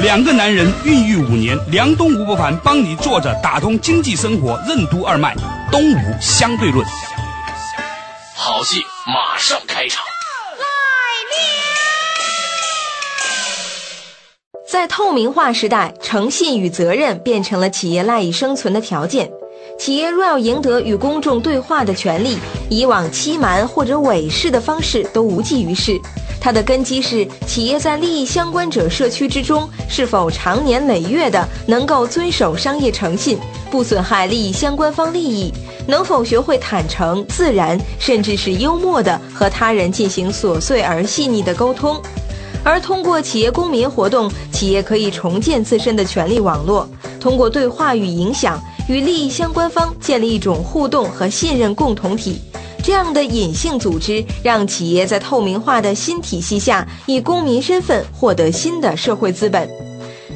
两个男人孕育五年。梁东吴伯凡帮你坐着打通经济生活任督二脉，东吴相对论。好戏马上开场。在透明化时代，诚信与责任变成了企业赖以生存的条件。企业若要赢得与公众对话的权利，以往欺瞒或者伪饰的方式都无济于事。它的根基是企业在利益相关者社区之中，是否长年累月的能够遵守商业诚信，不损害利益相关方利益，能否学会坦诚、自然，甚至是幽默的和他人进行琐碎而细腻的沟通。而通过企业公民活动，企业可以重建自身的权力网络，通过对话与影响。与利益相关方建立一种互动和信任共同体，这样的隐性组织让企业在透明化的新体系下，以公民身份获得新的社会资本。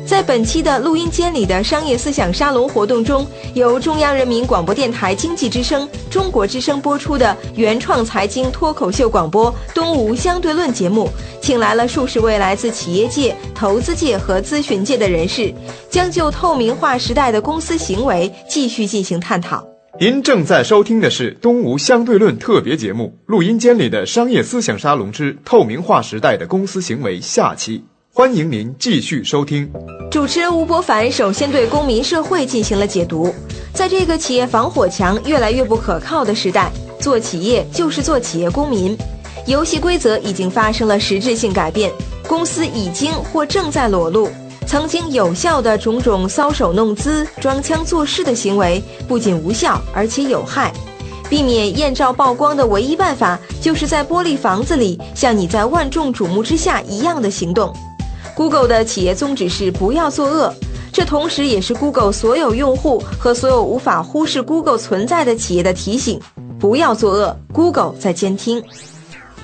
在本期的录音间里的商业思想沙龙活动中，由中央人民广播电台经济之声、中国之声播出的原创财经脱口秀广播《东吴相对论》节目，请来了数十位来自企业界、投资界和咨询界的人士，将就透明化时代的公司行为继续进行探讨。您正在收听的是《东吴相对论》特别节目，录音间里的商业思想沙龙之透明化时代的公司行为下期。欢迎您继续收听。主持人吴伯凡首先对公民社会进行了解读。在这个企业防火墙越来越不可靠的时代，做企业就是做企业公民。游戏规则已经发生了实质性改变，公司已经或正在裸露曾经有效的种种搔首弄姿、装腔作势的行为，不仅无效，而且有害。避免艳照曝光的唯一办法，就是在玻璃房子里像你在万众瞩目之下一样的行动。Google 的企业宗旨是不要作恶，这同时也是 Google 所有用户和所有无法忽视 Google 存在的企业的提醒：不要作恶，Google 在监听。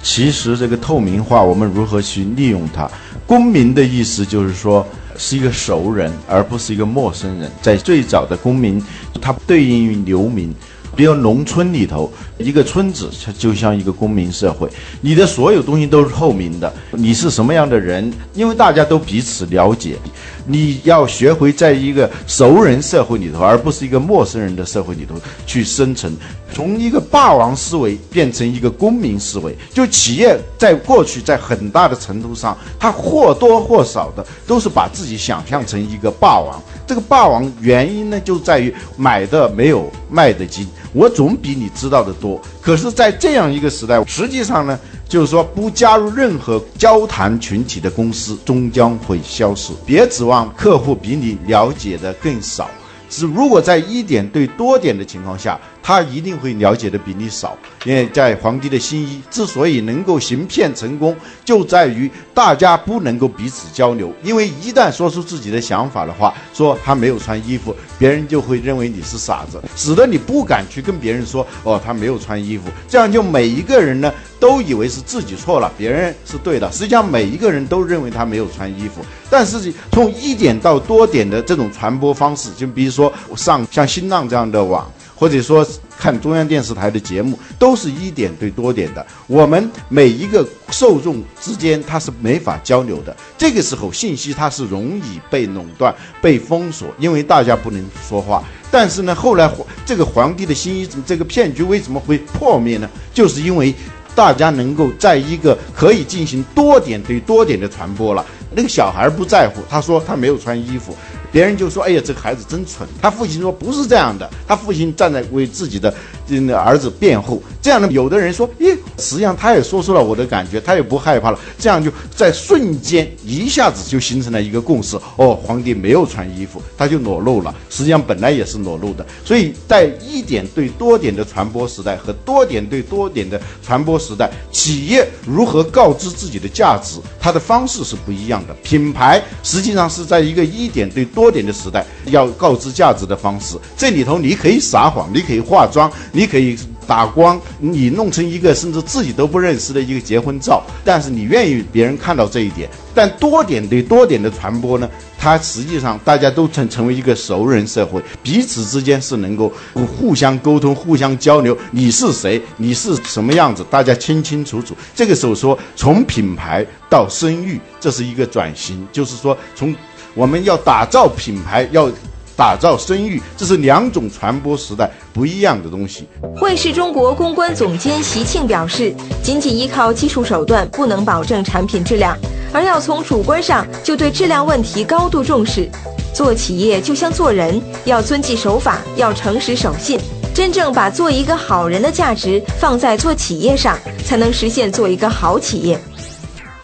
其实这个透明化，我们如何去利用它？公民的意思就是说是一个熟人，而不是一个陌生人。在最早的公民，它对应于流民。比如农村里头，一个村子它就像一个公民社会，你的所有东西都是透明的。你是什么样的人？因为大家都彼此了解。你要学会在一个熟人社会里头，而不是一个陌生人的社会里头去生存。从一个霸王思维变成一个公民思维，就企业在过去在很大的程度上，它或多或少的都是把自己想象成一个霸王。这个霸王原因呢，就在于买的没有卖的精，我总比你知道的多。可是，在这样一个时代，实际上呢，就是说不加入任何交谈群体的公司终将会消失。别指望客户比你了解的更少。只，如果在一点对多点的情况下，他一定会了解的比你少。因为在皇帝的新衣之所以能够行骗成功，就在于大家不能够彼此交流。因为一旦说出自己的想法的话，说他没有穿衣服，别人就会认为你是傻子，使得你不敢去跟别人说哦，他没有穿衣服。这样就每一个人呢都以为是自己错了，别人是对的。实际上每一个人都认为他没有穿衣服。但是 从一点到多点的这种传播方式，就比如说上像新浪这样的网。或者说看中央电视台的节目，都是一点对多点的。我们每一个受众之间，它是没法交流的。这个时候，信息它是容易被垄断、被封锁，因为大家不能说话。但是呢，后来这个皇帝的新衣这个骗局为什么会破灭呢？就是因为大家能够在一个可以进行多点对多点的传播了。那个小孩不在乎，他说他没有穿衣服。别人就说：“哎呀，这个孩子真蠢。”他父亲说：“不是这样的。”他父亲站在为自己的的儿子辩护。这样呢，有的人说，咦，实际上他也说出了我的感觉，他也不害怕了。这样就在瞬间一下子就形成了一个共识。哦，皇帝没有穿衣服，他就裸露了。实际上本来也是裸露的。所以在一点对多点的传播时代和多点对多点的传播时代，企业如何告知自己的价值，它的方式是不一样的。品牌实际上是在一个一点对多点的时代，要告知价值的方式。这里头你可以撒谎，你可以化妆，你可以打光，你弄成一个甚至自己都不认识的一个结婚照，但是你愿意别人看到这一点。但多点对多点的传播呢，它实际上大家都成成为一个熟人社会，彼此之间是能够互相沟通、互相交流。你是谁？你是什么样子？大家清清楚楚。这个时候说，从品牌到声誉，这是一个转型，就是说从我们要打造品牌，要打造声誉，这是两种传播时代不一样的东西。汇市中国公关总监席庆表示，仅仅依靠技术手段不能保证产品质量，而要从主观上就对质量问题高度重视。做企业就像做人，要遵纪守法，要诚实守信，真正把做一个好人的价值放在做企业上，才能实现做一个好企业。实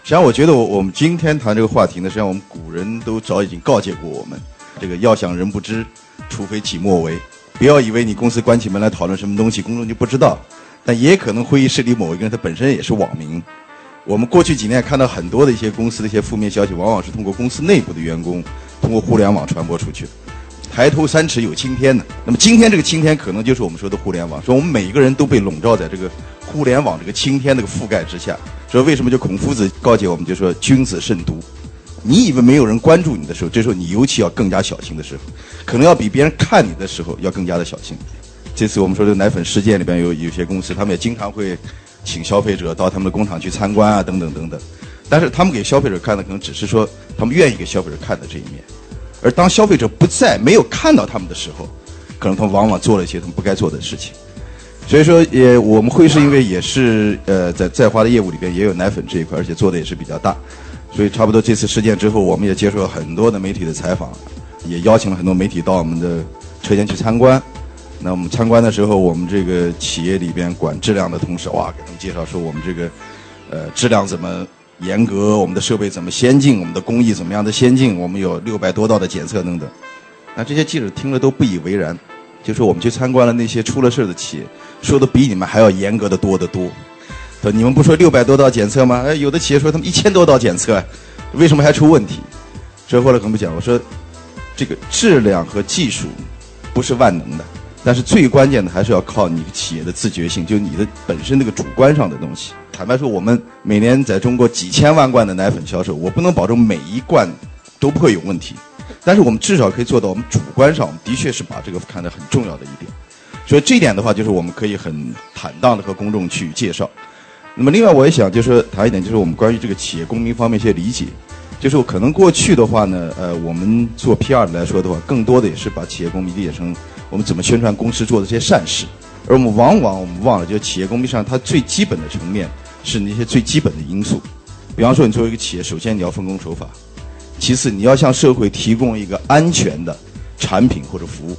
际上，我觉得我我们今天谈这个话题呢，实际上我们古人都早已经告诫过我们，这个要想人不知，除非己莫为。不要以为你公司关起门来讨论什么东西，公众就不知道。但也可能会议室里某一个人他本身也是网民。我们过去几年看到很多的一些公司的一些负面消息，往往是通过公司内部的员工，通过互联网传播出去。抬头三尺有青天呢。那么今天这个青天，可能就是我们说的互联网，说我们每一个人都被笼罩在这个互联网这个青天的个覆盖之下。所以为什么就孔夫子告诫我们，就说君子慎独。你以为没有人关注你的时候，这时候你尤其要更加小心的时候，可能要比别人看你的时候要更加的小心。这次我们说的奶粉事件里边有有些公司，他们也经常会请消费者到他们的工厂去参观啊，等等等等。但是他们给消费者看的可能只是说他们愿意给消费者看的这一面，而当消费者不在、没有看到他们的时候，可能他们往往做了一些他们不该做的事情。所以说，也我们会是因为也是呃在在花的业务里边也有奶粉这一块，而且做的也是比较大，所以差不多这次事件之后，我们也接受了很多的媒体的采访，也邀请了很多媒体到我们的车间去参观。那我们参观的时候，我们这个企业里边管质量的同事哇，给他们介绍说我们这个呃质量怎么严格，我们的设备怎么先进，我们的工艺怎么样的先进，我们有六百多道的检测等等。那这些记者听了都不以为然，就说我们去参观了那些出了事的企业，说的比你们还要严格的多得多。你们不说六百多道检测吗？哎，有的企业说他们一千多道检测，为什么还出问题？所以后来跟我们讲，我说这个质量和技术不是万能的。但是最关键的还是要靠你企业的自觉性，就你的本身那个主观上的东西。坦白说，我们每年在中国几千万罐的奶粉销售，我不能保证每一罐都不会有问题，但是我们至少可以做到，我们主观上的确是把这个看得很重要的一点。所以这一点的话，就是我们可以很坦荡的和公众去介绍。那么另外，我也想就是谈一点，就是我们关于这个企业公民方面一些理解，就是可能过去的话呢，呃，我们做 PR 来说的话，更多的也是把企业公民理解成。我们怎么宣传公司做的这些善事？而我们往往我们忘了，就企业公民上它最基本的层面是那些最基本的因素。比方说，你作为一个企业，首先你要分工守法，其次你要向社会提供一个安全的产品或者服务，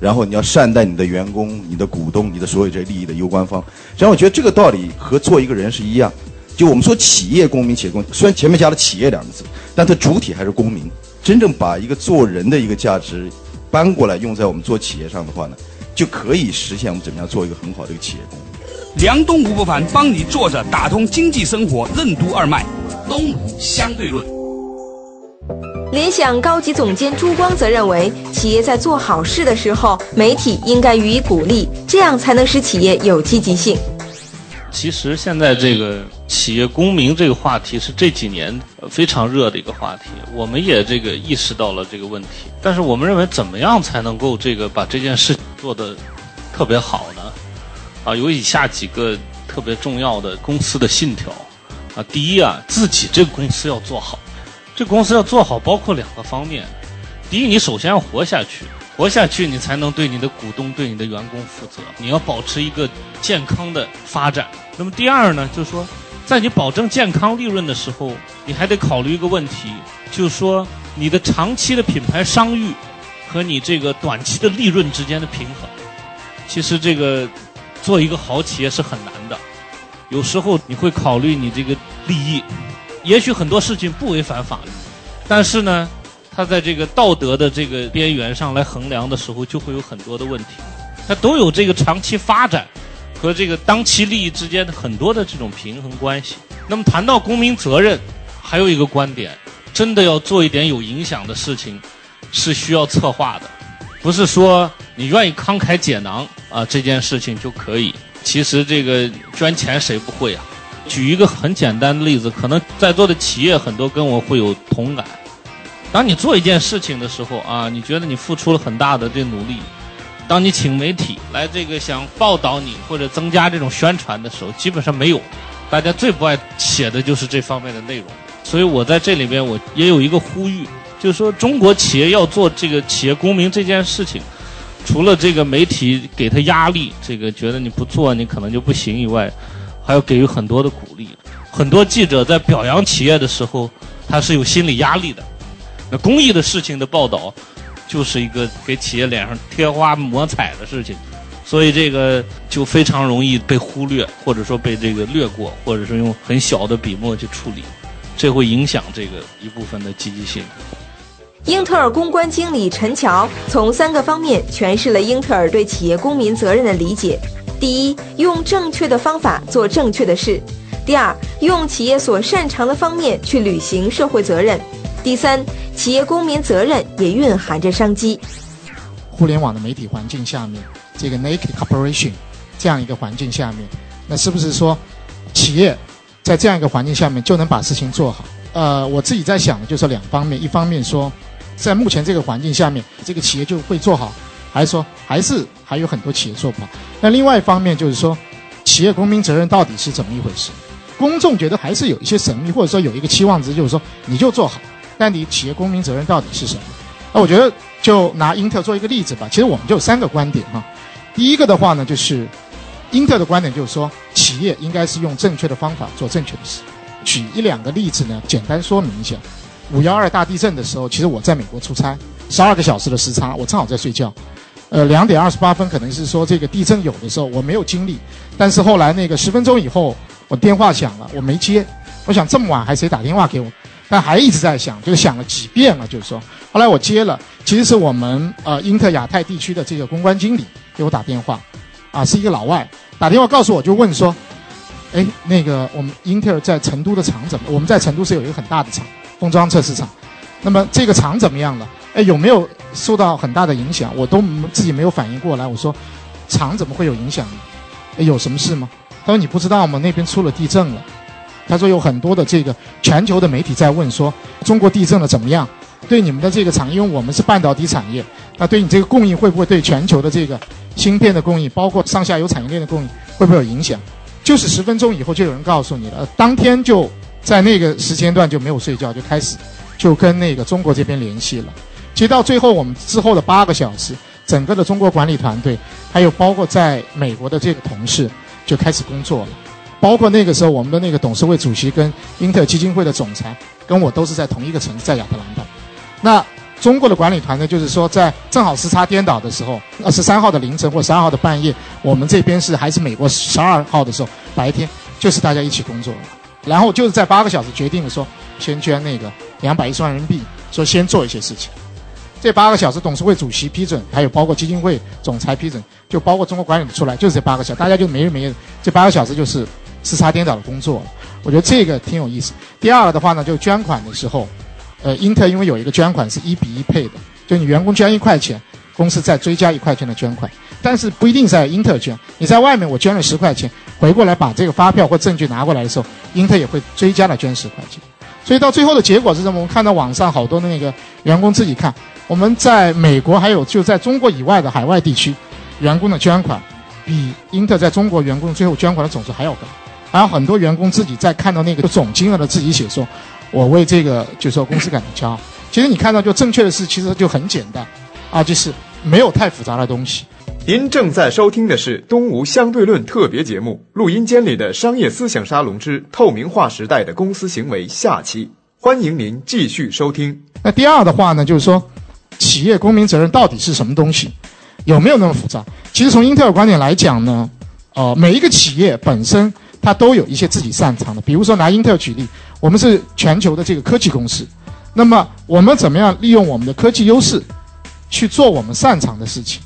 然后你要善待你的员工、你的股东、你的所有这些利益的攸关方。实际上，我觉得这个道理和做一个人是一样。就我们说企业公民、企业公，虽然前面加了“企业”两个字，但它主体还是公民。真正把一个做人的一个价值。搬过来用在我们做企业上的话呢，就可以实现我们怎么样做一个很好的一个企业公民。梁东吴不凡帮你坐着打通经济生活任督二脉，东吴相对论。联想高级总监朱光则认为，企业在做好事的时候，媒体应该予以鼓励，这样才能使企业有积极性。其实现在这个企业公民这个话题是这几年非常热的一个话题，我们也这个意识到了这个问题。但是我们认为，怎么样才能够这个把这件事做得特别好呢？啊，有以下几个特别重要的公司的信条啊。第一啊，自己这个公司要做好，这公司要做好包括两个方面。第一，你首先要活下去。活下去，你才能对你的股东、对你的员工负责。你要保持一个健康的发展。那么第二呢，就是说，在你保证健康利润的时候，你还得考虑一个问题，就是说，你的长期的品牌商誉和你这个短期的利润之间的平衡。其实这个做一个好企业是很难的，有时候你会考虑你这个利益，也许很多事情不违反法律，但是呢，他在这个道德的这个边缘上来衡量的时候，就会有很多的问题，他都有这个长期发展和这个当期利益之间的很多的这种平衡关系。那么谈到公民责任，还有一个观点，真的要做一点有影响的事情，是需要策划的。不是说你愿意慷慨解囊啊，这件事情就可以。其实这个捐钱谁不会啊？举一个很简单的例子，可能在座的企业很多跟我会有同感。当你做一件事情的时候啊，你觉得你付出了很大的这努力，当你请媒体来这个想报道你或者增加这种宣传的时候，基本上没有。大家最不爱写的就是这方面的内容。所以我在这里边我也有一个呼吁。就是说，中国企业要做这个企业公民这件事情，除了这个媒体给他压力，这个觉得你不做你可能就不行以外，还要给予很多的鼓励。很多记者在表扬企业的时候，他是有心理压力的。那公益的事情的报道，就是一个给企业脸上贴花抹彩的事情，所以这个就非常容易被忽略，或者说被这个略过，或者是用很小的笔墨去处理，这会影响这个一部分的积极性。英特尔公关经理陈乔从三个方面诠释了英特尔对企业公民责任的理解：第一，用正确的方法做正确的事；第二，用企业所擅长的方面去履行社会责任；第三，企业公民责任也蕴含着商机。互联网的媒体环境下面，这个 naked corporation 这样一个环境下面，那是不是说企业在这样一个环境下面就能把事情做好？呃，我自己在想的就是两方面，一方面说。在目前这个环境下面，这个企业就会做好，还是说还是还有很多企业做不好？那另外一方面就是说，企业公民责任到底是怎么一回事？公众觉得还是有一些神秘，或者说有一个期望值，就是说你就做好，但你企业公民责任到底是什么？那我觉得就拿英特尔做一个例子吧。其实我们就有三个观点哈。第一个的话呢，就是英特尔的观点就是说，企业应该是用正确的方法做正确的事。举一两个例子呢，简单说明一下。五幺二大地震的时候，其实我在美国出差，十二个小时的时差，我正好在睡觉。呃，两点二十八分可能是说这个地震有的时候我没有经历，但是后来那个十分钟以后，我电话响了，我没接。我想这么晚还谁打电话给我？但还一直在响，就是响了几遍了，就是说，后来我接了，其实是我们呃英特亚太地区的这个公关经理给我打电话，啊，是一个老外打电话告诉我就问说，哎，那个我们英特尔在成都的厂怎么？我们在成都是有一个很大的厂。封装测试厂，那么这个厂怎么样了？哎，有没有受到很大的影响？我都自己没有反应过来。我说，厂怎么会有影响？哎，有什么事吗？他说你不知道吗？那边出了地震了。他说有很多的这个全球的媒体在问说，中国地震了怎么样？对你们的这个厂，因为我们是半导体产业，那对你这个供应会不会对全球的这个芯片的供应，包括上下游产业链的供应，会不会有影响？就是十分钟以后就有人告诉你了，当天就。在那个时间段就没有睡觉，就开始就跟那个中国这边联系了。其实到最后，我们之后的八个小时，整个的中国管理团队，还有包括在美国的这个同事就开始工作了。包括那个时候，我们的那个董事会主席跟英特尔基金会的总裁跟我都是在同一个城市，在亚特兰大。那中国的管理团队就是说，在正好时差颠倒的时候，二十三号的凌晨或十二号的半夜，我们这边是还是美国十二号的时候白天，就是大家一起工作了。然后就是在八个小时决定了说，先捐那个两百一十万人民币，说先做一些事情。这八个小时，董事会主席批准，还有包括基金会总裁批准，就包括中国管理出来，就是这八个小时，大家就没日没夜，这八个小时就是时差颠倒的工作。我觉得这个挺有意思。第二个的话呢，就捐款的时候，呃，英特尔因为有一个捐款是一比一配的，就你员工捐一块钱，公司再追加一块钱的捐款。但是不一定在英特尔捐，你在外面我捐了十块钱，回过来把这个发票或证据拿过来的时候，英特尔也会追加了捐十块钱。所以到最后的结果是什么？我们看到网上好多的那个员工自己看，我们在美国还有就在中国以外的海外地区，员工的捐款比英特在中国员工最后捐款的总数还要高。还有很多员工自己在看到那个总金额的自己写说，我为这个就说公司感到骄傲。其实你看到就正确的事，其实就很简单，啊，就是没有太复杂的东西。您正在收听的是《东吴相对论》特别节目，录音间里的商业思想沙龙之透明化时代的公司行为下期，欢迎您继续收听。那第二的话呢，就是说，企业公民责任到底是什么东西？有没有那么复杂？其实从英特尔观点来讲呢，呃，每一个企业本身它都有一些自己擅长的。比如说拿英特尔举例，我们是全球的这个科技公司，那么我们怎么样利用我们的科技优势去做我们擅长的事情？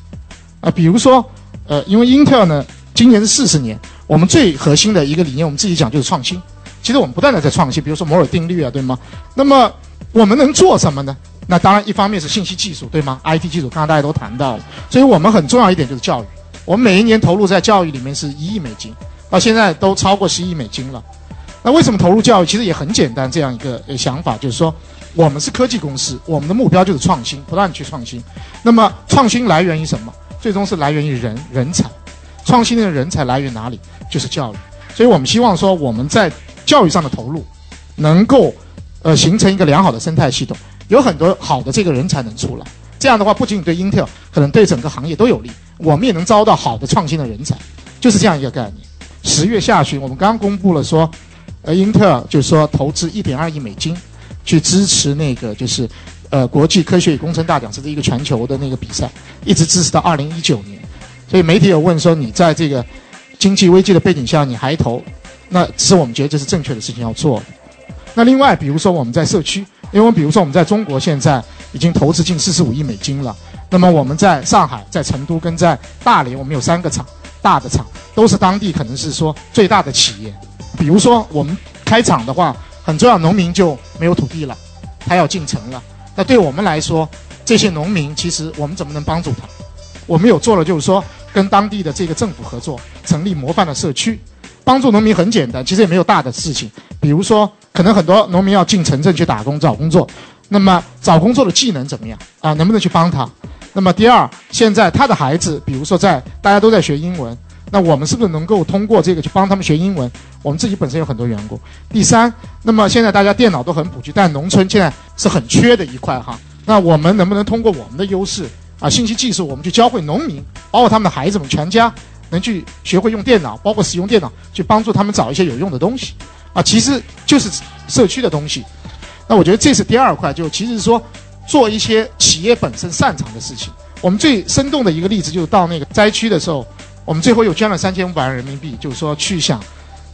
啊，比如说，呃，因为英特尔呢，今年是四十年，我们最核心的一个理念，我们自己讲就是创新。其实我们不断的在创新，比如说摩尔定律啊，对吗？那么我们能做什么呢？那当然，一方面是信息技术，对吗？IT 技术，刚刚大家都谈到了，所以我们很重要一点就是教育。我们每一年投入在教育里面是一亿美金，到现在都超过十亿美金了。那为什么投入教育？其实也很简单，这样一个想法就是说，我们是科技公司，我们的目标就是创新，不断去创新。那么创新来源于什么？最终是来源于人人才。创新的人才来源哪里？就是教育。所以我们希望说，我们在教育上的投入，能够，呃，形成一个良好的生态系统，有很多好的这个人才能出来。这样的话，不仅仅对 Intel，可能对整个行业都有利。我们也能招到好的创新的人才，就是这样一个概念。十月下旬，我们刚公布了说，呃，英特尔就是说投资一点二亿美金，去支持那个就是，呃，国际科学与工程大奖，是一个全球的那个比赛，一直支持到二零一九年。所以媒体有问说，你在这个经济危机的背景下，你还投？那是我们觉得这是正确的事情要做的。那另外，比如说我们在社区，因为比如说我们在中国现在已经投资近四十五亿美金了。那么我们在上海、在成都跟在大连，我们有三个厂，大的厂都是当地可能是说最大的企业。比如说我们开厂的话，很重要，农民就没有土地了，他要进城了。那对我们来说，这些农民其实我们怎么能帮助他？我们有做了，就是说跟当地的这个政府合作，成立模范的社区。帮助农民很简单，其实也没有大的事情。比如说，可能很多农民要进城镇去打工找工作，那么找工作的技能怎么样啊？能不能去帮他？那么第二，现在他的孩子，比如说在大家都在学英文，那我们是不是能够通过这个去帮他们学英文？我们自己本身有很多员工。第三，那么现在大家电脑都很普及，但农村现在是很缺的一块哈。那我们能不能通过我们的优势啊，信息技术，我们去教会农民，包括他们的孩子们全家？能去学会用电脑，包括使用电脑，去帮助他们找一些有用的东西，啊，其实就是社区的东西。那我觉得这是第二块，就其实是说做一些企业本身擅长的事情。我们最生动的一个例子，就是到那个灾区的时候，我们最后又捐了三千五百万人民币，就是说去想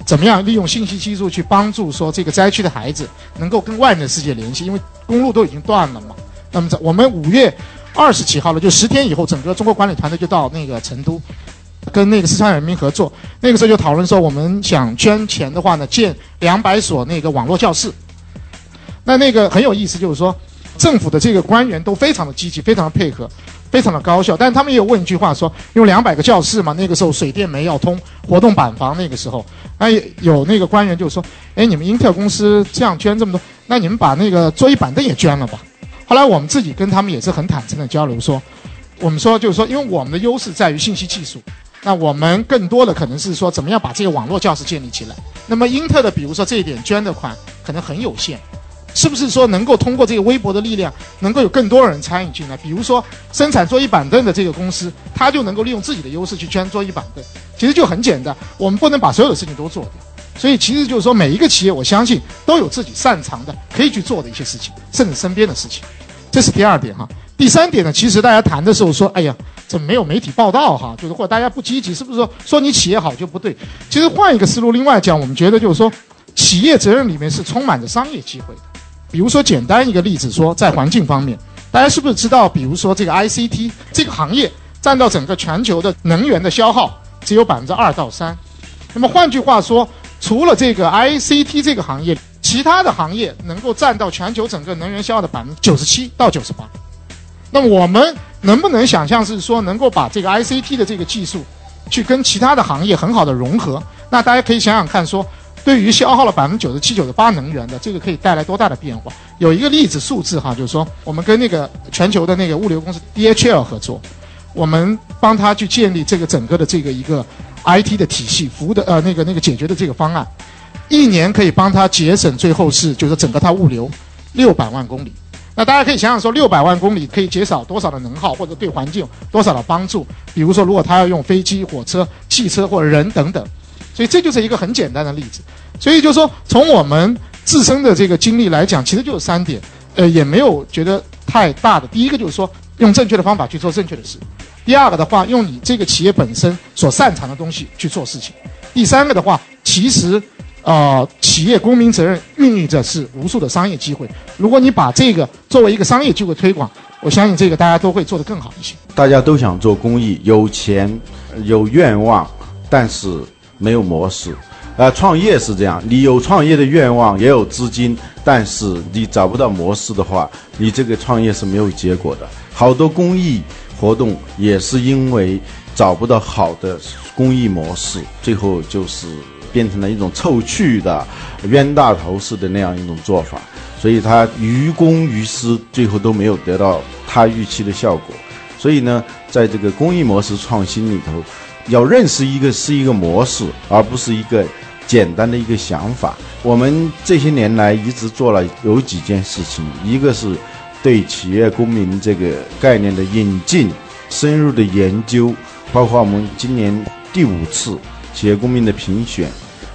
怎么样利用信息技术去帮助说这个灾区的孩子能够跟外面的世界联系，因为公路都已经断了嘛。那么在我们五月二十几号了，就十天以后，整个中国管理团队就到那个成都。跟那个四川人民合作，那个时候就讨论说，我们想捐钱的话呢，建两百所那个网络教室。那那个很有意思，就是说，政府的这个官员都非常的积极，非常的配合，非常的高效。但是他们也有问一句话，说用两百个教室嘛，那个时候水电煤要通，活动板房那个时候，那有那个官员就说，哎，你们英特尔公司这样捐这么多，那你们把那个桌椅板凳也捐了吧。后来我们自己跟他们也是很坦诚的交流，说，我们说就是说，因为我们的优势在于信息技术。那我们更多的可能是说，怎么样把这个网络教室建立起来？那么英特的，比如说这一点捐的款可能很有限，是不是说能够通过这个微博的力量，能够有更多人参与进来？比如说生产桌椅板凳的这个公司，它就能够利用自己的优势去捐桌椅板凳。其实就很简单，我们不能把所有的事情都做掉。所以其实就是说，每一个企业，我相信都有自己擅长的、可以去做的一些事情，甚至身边的事情。这是第二点哈。第三点呢，其实大家谈的时候说，哎呀。怎么没有媒体报道哈？就是或者大家不积极，是不是说说你企业好就不对？其实换一个思路，另外讲，我们觉得就是说，企业责任里面是充满着商业机会的。比如说简单一个例子，说在环境方面，大家是不是知道？比如说这个 ICT 这个行业占到整个全球的能源的消耗只有百分之二到三。那么换句话说，除了这个 ICT 这个行业，其他的行业能够占到全球整个能源消耗的百分之九十七到九十八。那我们。能不能想象是说能够把这个 ICT 的这个技术，去跟其他的行业很好的融合？那大家可以想想看，说对于消耗了百分之九十七、九十八能源的这个可以带来多大的变化？有一个例子数字哈，就是说我们跟那个全球的那个物流公司 DHL 合作，我们帮他去建立这个整个的这个一个 IT 的体系服务的呃那个那个解决的这个方案，一年可以帮他节省最后是就是整个他物流六百万公里。那大家可以想想说，六百万公里可以减少多少的能耗，或者对环境多少的帮助？比如说，如果他要用飞机、火车、汽车或者人等等，所以这就是一个很简单的例子。所以就是说，从我们自身的这个经历来讲，其实就是三点，呃，也没有觉得太大的。第一个就是说，用正确的方法去做正确的事；第二个的话，用你这个企业本身所擅长的东西去做事情；第三个的话，其实，呃，企业公民责任孕育着是无数的商业机会。如果你把这个作为一个商业机会推广，我相信这个大家都会做得更好一些。大家都想做公益，有钱，有愿望，但是没有模式。呃，创业是这样，你有创业的愿望，也有资金，但是你找不到模式的话，你这个创业是没有结果的。好多公益活动也是因为找不到好的公益模式，最后就是变成了一种凑趣的、冤大头式的那样一种做法，所以他于公于私，最后都没有得到他预期的效果。所以呢，在这个公益模式创新里头，要认识一个是一个模式，而不是一个。简单的一个想法，我们这些年来一直做了有几件事情，一个是对企业公民这个概念的引进、深入的研究，包括我们今年第五次企业公民的评选，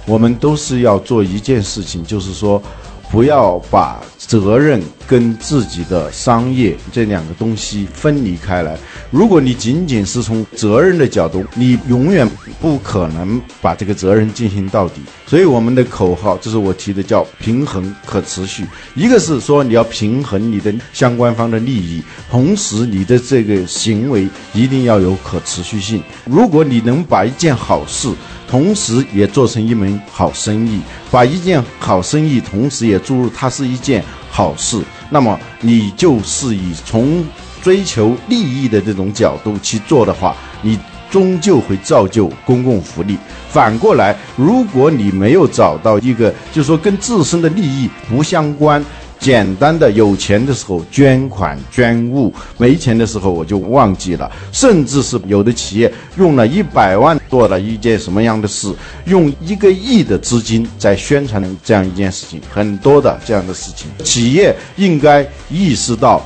我们都是要做一件事情，就是说。不要把责任跟自己的商业这两个东西分离开来。如果你仅仅是从责任的角度，你永远不可能把这个责任进行到底。所以我们的口号，这是我提的，叫平衡可持续。一个是说你要平衡你的相关方的利益，同时你的这个行为一定要有可持续性。如果你能把一件好事，同时也做成一门好生意，把一件好生意同时也注入它是一件好事，那么你就是以从追求利益的这种角度去做的话，你终究会造就公共福利。反过来，如果你没有找到一个，就是说跟自身的利益不相关。简单的有钱的时候捐款捐物，没钱的时候我就忘记了。甚至是有的企业用了一百万做了一件什么样的事，用一个亿的资金在宣传这样一件事情，很多的这样的事情。企业应该意识到，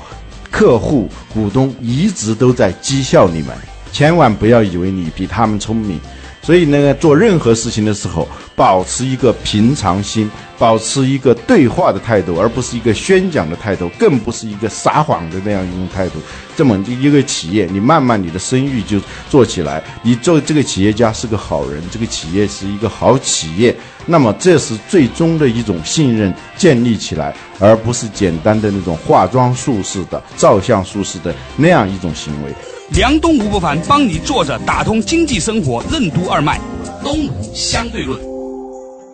客户、股东一直都在讥笑你们，千万不要以为你比他们聪明。所以呢，做任何事情的时候，保持一个平常心，保持一个对话的态度，而不是一个宣讲的态度，更不是一个撒谎的那样一种态度。这么一个企业，你慢慢你的声誉就做起来，你做这个企业家是个好人，这个企业是一个好企业，那么这是最终的一种信任建立起来，而不是简单的那种化妆术式的、照相术式的那样一种行为。梁东吴不凡帮你坐着打通经济生活任督二脉，东吴相对论。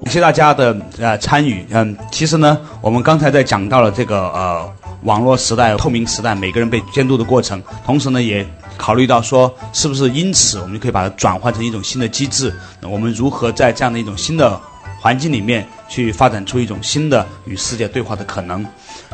感谢大家的呃参与。嗯，其实呢，我们刚才在讲到了这个呃网络时代、透明时代，每个人被监督的过程。同时呢，也考虑到说，是不是因此我们就可以把它转换成一种新的机制？我们如何在这样的一种新的环境里面去发展出一种新的与世界对话的可能？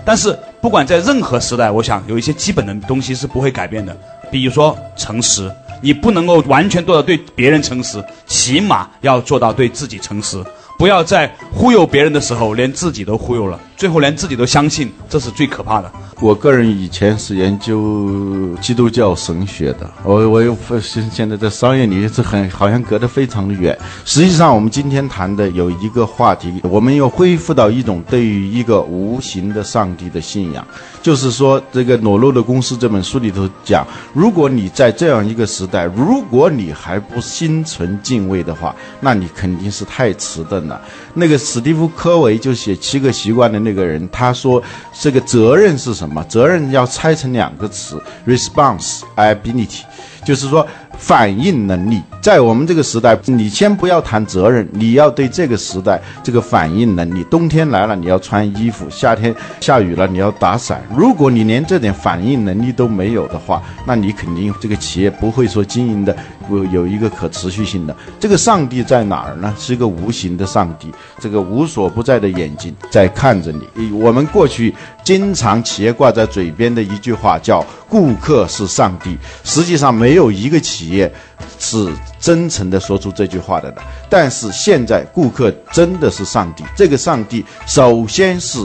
但是，不管在任何时代，我想有一些基本的东西是不会改变的。比如说诚实，你不能够完全做到对别人诚实，起码要做到对自己诚实。不要在忽悠别人的时候，连自己都忽悠了，最后连自己都相信，这是最可怕的。我个人以前是研究基督教神学的，我我又现现在在商业里是很好像隔得非常的远。实际上，我们今天谈的有一个话题，我们要恢复到一种对于一个无形的上帝的信仰。就是说，这个《裸露的公司》这本书里头讲，如果你在这样一个时代，如果你还不心存敬畏的话，那你肯定是太迟钝了。那个史蒂夫·科维就写《七个习惯》的那这个人，他说，这个责任是什么？责任要拆成两个词：responsibility，就是说。反应能力，在我们这个时代，你先不要谈责任，你要对这个时代这个反应能力。冬天来了，你要穿衣服；夏天下雨了，你要打伞。如果你连这点反应能力都没有的话，那你肯定这个企业不会说经营的有有一个可持续性的。这个上帝在哪儿呢？是一个无形的上帝，这个无所不在的眼睛在看着你。我们过去经常企业挂在嘴边的一句话叫“顾客是上帝”，实际上没有一个企业也是真诚的说出这句话的的，但是现在顾客真的是上帝。这个上帝首先是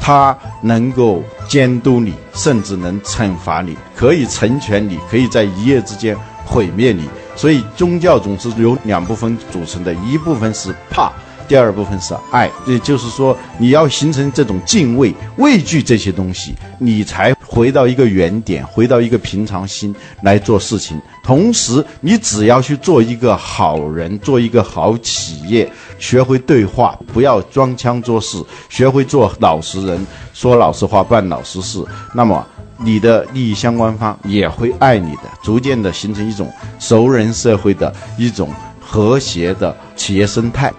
他能够监督你，甚至能惩罚你，可以成全你，可以在一夜之间毁灭你。所以宗教总是由两部分组成的，一部分是怕，第二部分是爱。也就是说，你要形成这种敬畏、畏惧这些东西，你才。回到一个原点，回到一个平常心来做事情。同时，你只要去做一个好人，做一个好企业，学会对话，不要装腔作势，学会做老实人，说老实话，办老实事。那么，你的利益相关方也会爱你的，逐渐的形成一种熟人社会的一种和谐的企业生态。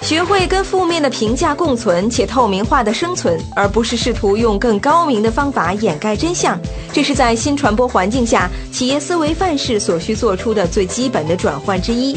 学会跟负面的评价共存且透明化的生存，而不是试图用更高明的方法掩盖真相，这是在新传播环境下企业思维范式所需做出的最基本的转换之一。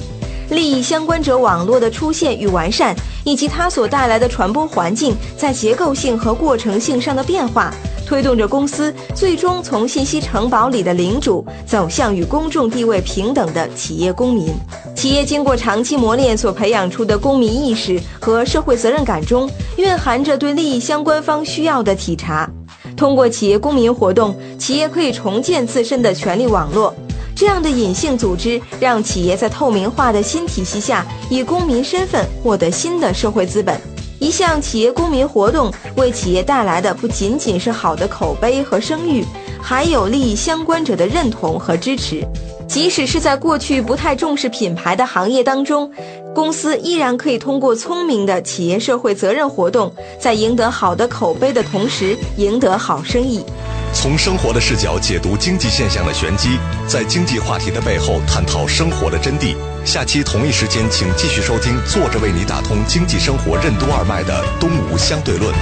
利益相关者网络的出现与完善，以及它所带来的传播环境在结构性和过程性上的变化。推动着公司最终从信息城堡里的领主走向与公众地位平等的企业公民。企业经过长期磨练所培养出的公民意识和社会责任感中，蕴含着对利益相关方需要的体察。通过企业公民活动，企业可以重建自身的权力网络。这样的隐性组织，让企业在透明化的新体系下，以公民身份获得新的社会资本。一项企业公民活动为企业带来的不仅仅是好的口碑和声誉，还有利益相关者的认同和支持。即使是在过去不太重视品牌的行业当中，公司依然可以通过聪明的企业社会责任活动，在赢得好的口碑的同时，赢得好生意。从生活的视角解读经济现象的玄机，在经济话题的背后探讨生活的真谛。下期同一时间，请继续收听，坐着为你打通经济生活任督二脉的《东吴相对论》。